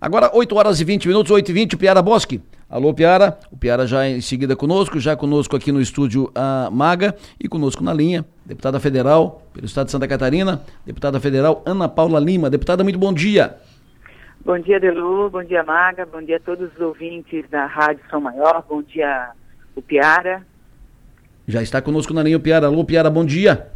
Agora, 8 horas e 20 minutos, 8 e 20, Piara Bosque. Alô, Piara. O Piara já em seguida conosco, já conosco aqui no estúdio a Maga e conosco na linha, deputada federal pelo estado de Santa Catarina, deputada federal Ana Paula Lima. Deputada, muito bom dia. Bom dia, Delu, bom dia, Maga, bom dia a todos os ouvintes da Rádio São Maior, bom dia, o Piara. Já está conosco na linha o Piara. Alô, Piara, bom dia.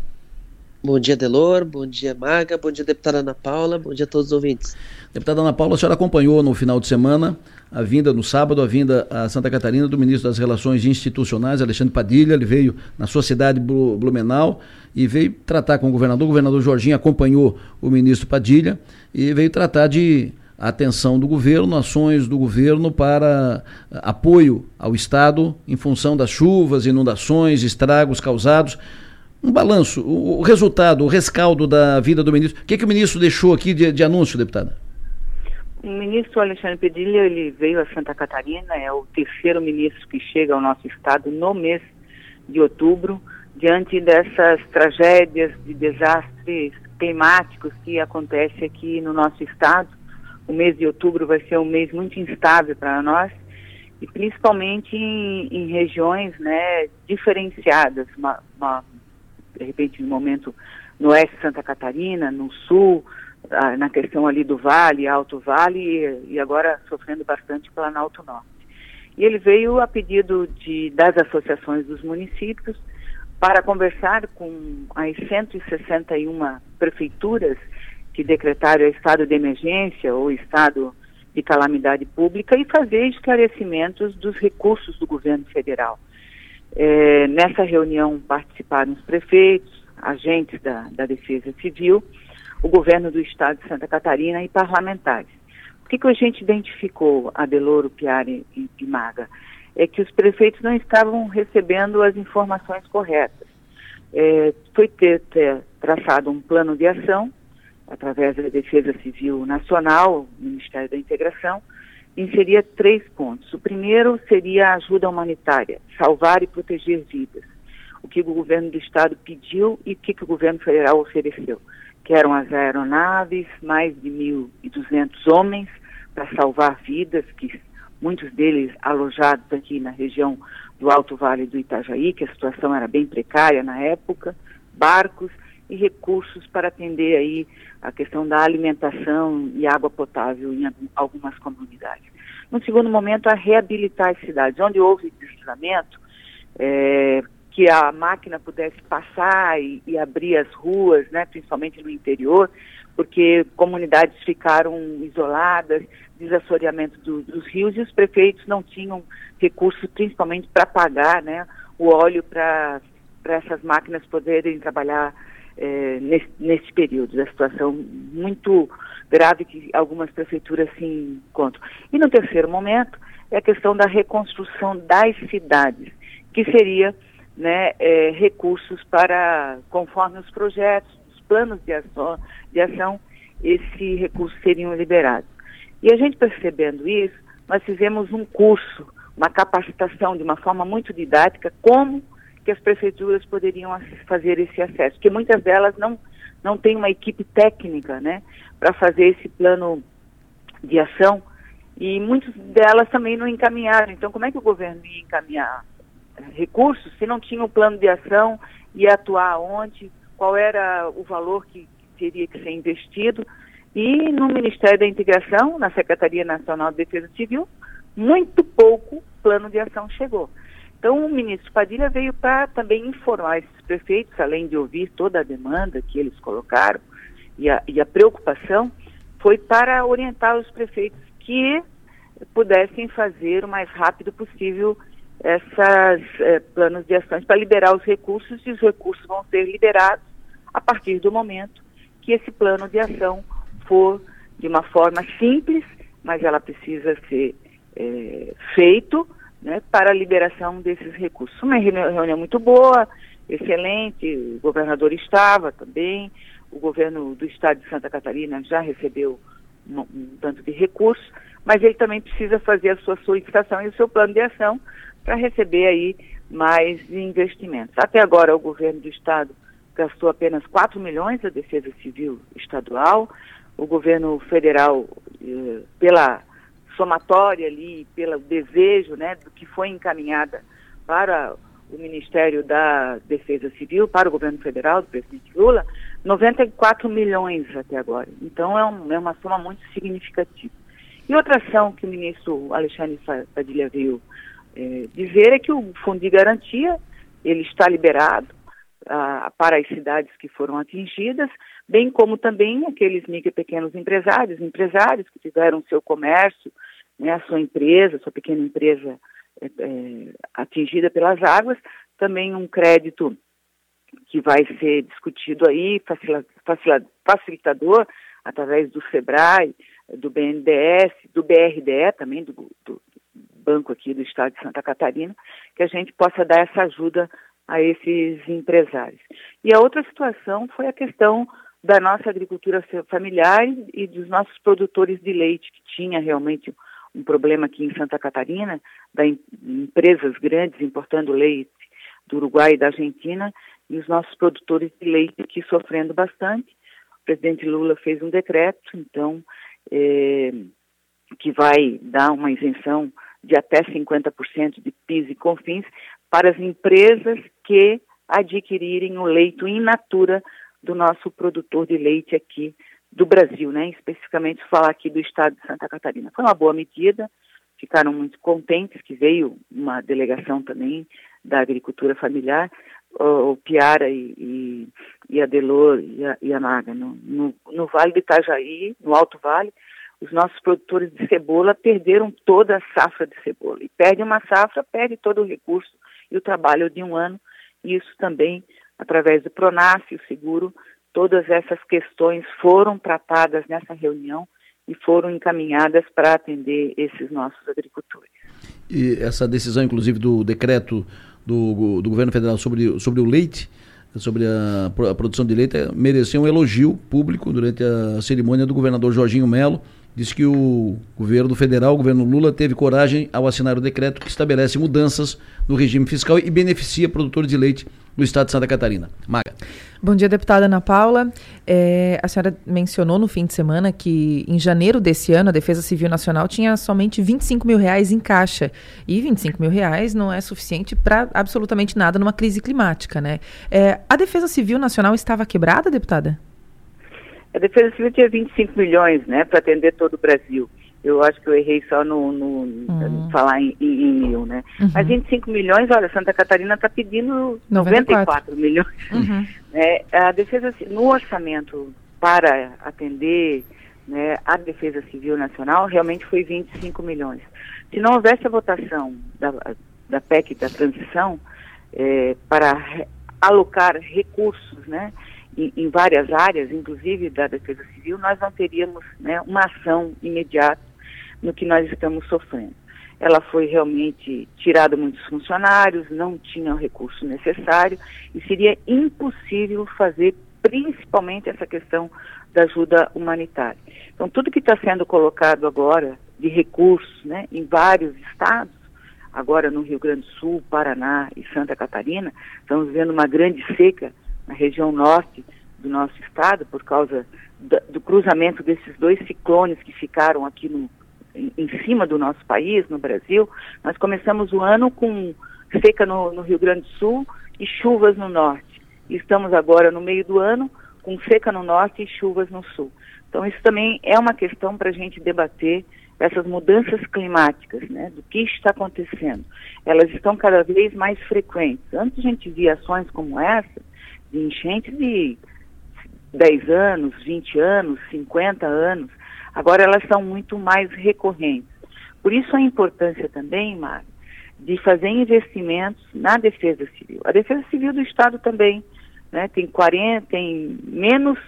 Bom dia, Delor. Bom dia, Maga. Bom dia, deputada Ana Paula. Bom dia a todos os ouvintes. Deputada Ana Paula, a senhora acompanhou no final de semana a vinda, no sábado, a vinda a Santa Catarina do ministro das Relações Institucionais, Alexandre Padilha. Ele veio na sua cidade, Blumenau, e veio tratar com o governador. O governador Jorginho acompanhou o ministro Padilha e veio tratar de atenção do governo, ações do governo para apoio ao Estado em função das chuvas, inundações, estragos causados um balanço, o, resultado, o rescaldo da vida do ministro. O que, que o ministro deixou aqui de, de anúncio, deputada? O ministro Alexandre Pedilha, ele veio a Santa Catarina, é o terceiro ministro que chega ao nosso estado no mês de outubro, diante dessas tragédias de desastres climáticos que acontecem aqui no nosso estado. O mês de outubro vai ser um mês muito instável para nós, e principalmente em, em regiões né, diferenciadas, uma, uma de repente, no momento no oeste de Santa Catarina, no sul, na questão ali do Vale, Alto Vale, e, agora sofrendo bastante Planalto Norte. E ele veio a pedido de, das associações dos municípios para conversar com as 161 prefeituras que decretaram estado de emergência ou estado de calamidade pública e fazer esclarecimentos dos recursos do governo federal. É, nessa reunião participaram os prefeitos, agentes da, da Defesa Civil, o governo do estado de Santa Catarina e parlamentares. O que, que a gente identificou, Adeloro, Piari e, e Maga? É que os prefeitos não estavam recebendo as informações corretas. É, foi ter, ter traçado um plano de ação através da Defesa Civil Nacional, Ministério da Integração, inseria três pontos. O primeiro seria a ajuda humanitária, salvar e proteger vidas. O que o governo do estado pediu e o que, que o governo federal ofereceu. Que eram as aeronaves, mais de 1.200 homens para salvar vidas, que muitos deles alojados aqui na região do Alto Vale do Itajaí, que a situação era bem precária na época, barcos e recursos para atender aí a questão da alimentação e água potável em algumas comunidades. No segundo momento, a reabilitar as cidades, onde houve deslizamento, é, que a máquina pudesse passar e, e, abrir as ruas, né, principalmente no interior, porque comunidades ficaram isoladas, desassoreamento do, dos rios e os prefeitos não tinham recursos, principalmente para pagar né, o óleo para essas máquinas poderem trabalhar é, nesse, nesse período, da situação muito grave que algumas prefeituras se encontram. E no terceiro momento é a questão da reconstrução das cidades, que seria né, é, recursos para, conforme os projetos, os planos de ação, de ação, esse recurso seriam liberados. E a gente percebendo isso, nós fizemos um curso, uma capacitação de uma forma muito didática, como que as prefeituras poderiam fazer esse acesso, porque muitas delas não, não têm uma equipe técnica, né, para fazer esse plano de ação e muitas delas também não encaminharam. Então, como é que o governo ia encaminhar recursos se não tinha um plano de ação, ia atuar onde, qual era o valor que, que teria que ser investido? E no Ministério da Integração, na Secretaria Nacional de Defesa Civil, muito pouco plano de ação chegou. Então, o ministro Padilha veio para também informar esses prefeitos, além de ouvir toda a demanda que eles colocaram e a, e a preocupação, foi para orientar os prefeitos que pudessem fazer o mais rápido possível esses eh, planos de ações para liberar os recursos e os recursos vão ser liberados a partir do momento que esse plano de ação for de uma forma simples, mas ela precisa ser eh, feito né, para a liberação desses recursos. Uma reunião muito boa, excelente, o governador estava também, o governo do estado de Santa Catarina já recebeu um, um tanto de recursos, mas ele também precisa fazer a sua solicitação e o seu plano de ação para receber aí mais investimentos. Até agora o governo do estado gastou apenas 4 milhões da Defesa Civil Estadual, o governo federal, eh, pela somatória ali, pelo desejo né, do que foi encaminhada para o Ministério da Defesa Civil, para o governo federal, do presidente Lula, 94 milhões até agora. Então é, um, é uma soma muito significativa. E outra ação que o ministro Alexandre Padilha veio é, dizer é que o Fundo de Garantia ele está liberado ah, para as cidades que foram atingidas, bem como também aqueles micro e pequenos empresários, empresários que tiveram seu comércio, né, a sua empresa, sua pequena empresa é, é, atingida pelas águas, também um crédito que vai ser discutido aí, facilitador, através do SEBRAE, do BNDES, do BRDE também, do, do banco aqui do estado de Santa Catarina, que a gente possa dar essa ajuda a esses empresários. E a outra situação foi a questão da nossa agricultura familiar e dos nossos produtores de leite, que tinha realmente um problema aqui em Santa Catarina, da empresas grandes importando leite do Uruguai e da Argentina, e os nossos produtores de leite aqui sofrendo bastante. O presidente Lula fez um decreto, então, é, que vai dar uma isenção de até 50% de PIS e CONFINS para as empresas que adquirirem o leito in natura do nosso produtor de leite aqui do Brasil, né? especificamente falar aqui do estado de Santa Catarina. Foi uma boa medida, ficaram muito contentes que veio uma delegação também da agricultura familiar, o Piara e, e, e a Delor e a, e a Naga, no, no, no, Vale do Itajaí, no Alto Vale, os nossos produtores de cebola perderam toda a safra de cebola. E perde uma safra, perde todo o recurso e o trabalho de um ano. Isso também, através do Pronas e o seguro, todas essas questões foram tratadas nessa reunião e foram encaminhadas para atender esses nossos agricultores. E essa decisão, inclusive, do decreto do, do governo federal sobre, sobre o leite, sobre a, a produção de leite, mereceu um elogio público durante a cerimônia do governador Jorginho Melo. Disse que o governo federal, o governo Lula, teve coragem ao assinar o decreto que estabelece mudanças no regime fiscal e beneficia produtores de leite do estado de Santa Catarina. Maga. Bom dia, deputada Ana Paula. É, a senhora mencionou no fim de semana que em janeiro desse ano a Defesa Civil Nacional tinha somente 25 mil reais em caixa. E 25 mil reais não é suficiente para absolutamente nada numa crise climática, né? É, a Defesa Civil Nacional estava quebrada, deputada? A Defesa Civil tinha 25 milhões, né, para atender todo o Brasil. Eu acho que eu errei só no, no uhum. falar em, em, em, mil, né? Uhum. Mas 25 milhões, olha, Santa Catarina está pedindo 94, 94 milhões. Uhum. É, a defesa no orçamento para atender né, a Defesa Civil Nacional realmente foi 25 milhões. Se não houvesse a votação da, da PEC da transição é, para alocar recursos, né? Em, em, várias áreas, inclusive da Defesa Civil, nós não teríamos né, uma ação imediata no que nós estamos sofrendo. Ela foi realmente tirada muitos funcionários, não tinha o recurso necessário e seria impossível fazer principalmente essa questão da ajuda humanitária. Então, tudo que está sendo colocado agora de recursos né, em vários estados, agora no Rio Grande do Sul, Paraná e Santa Catarina, estamos vendo uma grande seca na região norte do nosso estado por causa do, do cruzamento desses dois ciclones que ficaram aqui no, em, em, cima do nosso país, no Brasil. Nós começamos o ano com seca no, no Rio Grande do Sul e chuvas no norte. Estamos agora no meio do ano com seca no norte e chuvas no sul. Então isso também é uma questão para a gente debater essas mudanças climáticas, né, do que está acontecendo. Elas estão cada vez mais frequentes. Antes a gente via ações como essa, de enchentes de 10 anos, 20 anos, 50 anos, agora elas são muito mais recorrentes. Por isso a importância também, Mário, de fazer investimentos na defesa civil. A defesa civil do Estado também, né, tem 40, tem menos,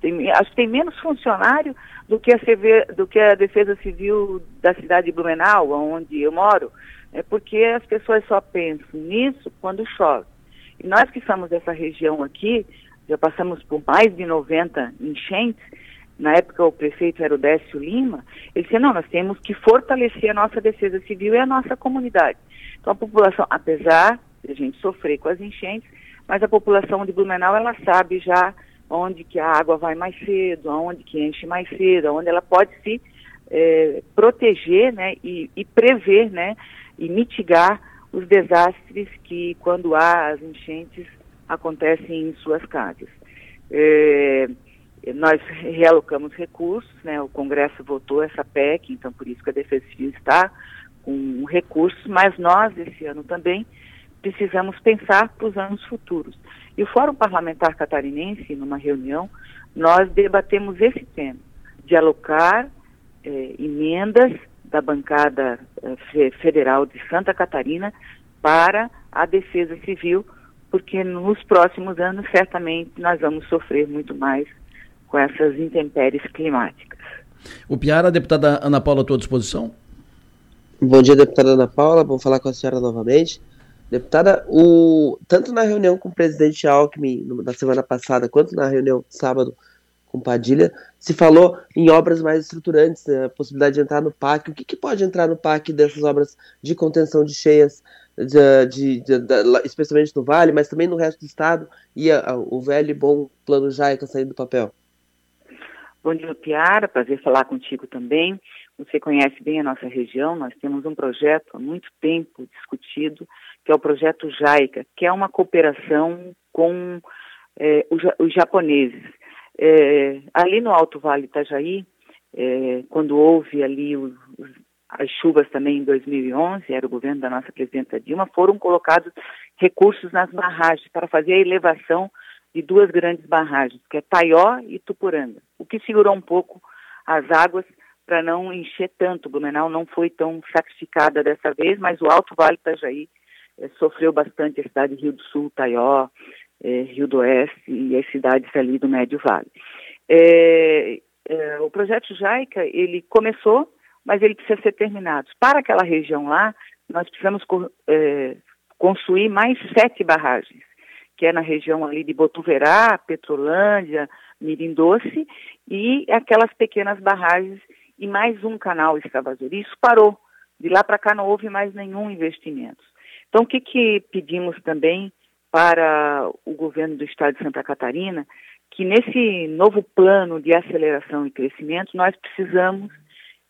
tem, acho que tem menos funcionário do que, a CV, do que a defesa civil da cidade de Blumenau, onde eu moro, é porque as pessoas só pensam nisso quando chove. E nós que somos dessa região aqui, já passamos por mais de 90 enchentes, na época o prefeito era o Décio Lima, ele disse, não, nós temos que fortalecer a nossa defesa civil e a nossa comunidade. Então a população, apesar de a gente sofrer com as enchentes, mas a população de Blumenau, ela sabe já onde que a água vai mais cedo, aonde que enche mais cedo, onde ela pode se é, proteger né, e, e, prever né, e mitigar os desastres que, quando há as enchentes, acontecem em suas casas. É, nós realocamos recursos, né, o Congresso votou essa PEC, então por isso que a Defesa Civil está com recursos, mas nós, esse ano também, precisamos pensar para os anos futuros. E o Fórum Parlamentar Catarinense, numa reunião, nós debatemos esse tema, de alocar eh, emendas da bancada eh, federal de Santa Catarina para a defesa civil, porque nos próximos anos certamente nós vamos sofrer muito mais com essas intempéries climáticas. O Piara, a deputada Ana Paula, à tua disposição? Bom dia, deputada Ana Paula. Vamos falar com a senhora novamente. Deputada, o, tanto na reunião com o presidente Alckmin na semana passada, quanto na reunião sábado com Padilha, se falou em obras mais estruturantes, né, a possibilidade de entrar no PAC. O que, que, pode entrar no PAC dessas obras de contenção de cheias, de, de, de, de especialmente no Vale, mas também no resto do estado, e a, a, o velho e bom plano Jaica saindo do papel? Bom dia, Piara. Prazer falar contigo também. Você conhece bem a nossa região, nós temos um projeto há muito tempo discutido, que é o projeto JAICA, que é uma cooperação com é, os, os, japoneses. É, ali no Alto Vale Itajaí, é, quando houve ali os, os, as chuvas também em 2011, era o governo da nossa presidenta Dilma, foram colocados recursos nas barragens para fazer a elevação de duas grandes barragens, que é Taió e Tupuranga, o que segurou um pouco as águas para não encher tanto. Blumenau não foi tão sacrificada dessa vez, mas o Alto Vale Itajaí é, sofreu bastante a cidade de Rio do Sul, Taió, é, Rio do Oeste e as cidades ali do Médio Vale. É, o projeto Jaica, ele começou, mas ele precisa ser terminado. Para aquela região lá, nós precisamos construir mais sete barragens, que é na região ali de Botuverá, Petrolândia, Mirim Doce, e aquelas pequenas barragens e mais um canal escavador. Isso parou. De lá para cá não houve mais nenhum investimento. Então, o que, que pedimos também para o governo do estado de Santa Catarina? Que nesse novo plano de aceleração e crescimento, nós precisamos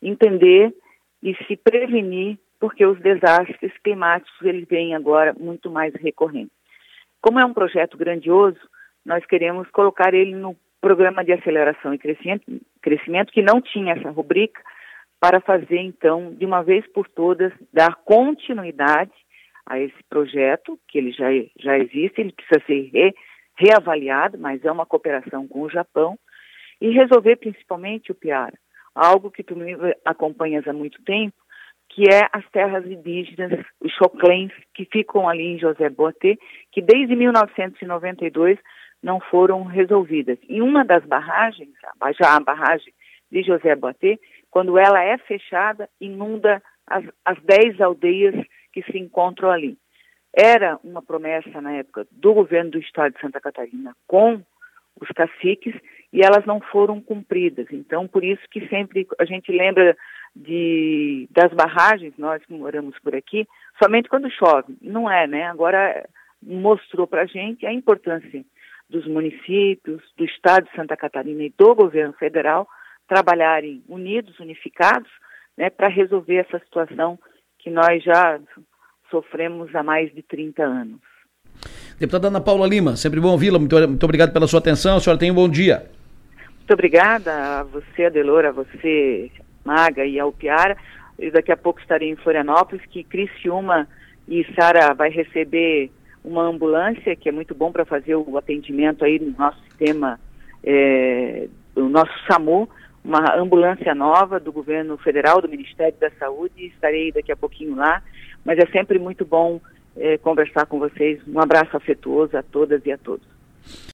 entender e se prevenir, porque os desastres climáticos eles vêm agora muito mais recorrentes. Como é um projeto grandioso, nós queremos colocar ele no programa de aceleração e crescimento, que não tinha essa rubrica, para fazer, então, de uma vez por todas, dar continuidade a esse projeto, que ele já, já existe, ele precisa ser re, reavaliado, mas é uma cooperação com o Japão, e resolver principalmente o Piara, algo que tu me acompanhas há muito tempo, que é as terras indígenas, os choclens, que ficam ali em José Boatê, que desde 1992 não foram resolvidas. E uma das barragens, já a barragem de José Boatê, quando ela é fechada, inunda as, as dez aldeias que se encontram ali. Era uma promessa na época do governo do estado de Santa Catarina com os caciques e elas não foram cumpridas. Então, por isso que sempre a gente lembra de, das barragens, nós que moramos por aqui, somente quando chove. Não é, né? Agora mostrou para a gente a importância dos municípios, do Estado de Santa Catarina e do governo federal trabalharem unidos, unificados, né, para resolver essa situação que nós já sofremos há mais de 30 anos. Deputada Ana Paula Lima, sempre bom ouvi-la. Muito, muito obrigado pela sua atenção. A senhora tenha um bom dia. Muito obrigada a você, Adelora, a você, Maga e ao Piara. Eu daqui a pouco estarei em Florianópolis, que Criciúma e Sara vai receber uma ambulância, que é muito bom para fazer o atendimento aí no nosso sistema, é, do nosso SAMU, uma ambulância nova do governo federal, do Ministério da Saúde, estarei daqui a pouquinho lá, mas é sempre muito bom é, conversar com vocês. Um abraço afetuoso a todas e a todos.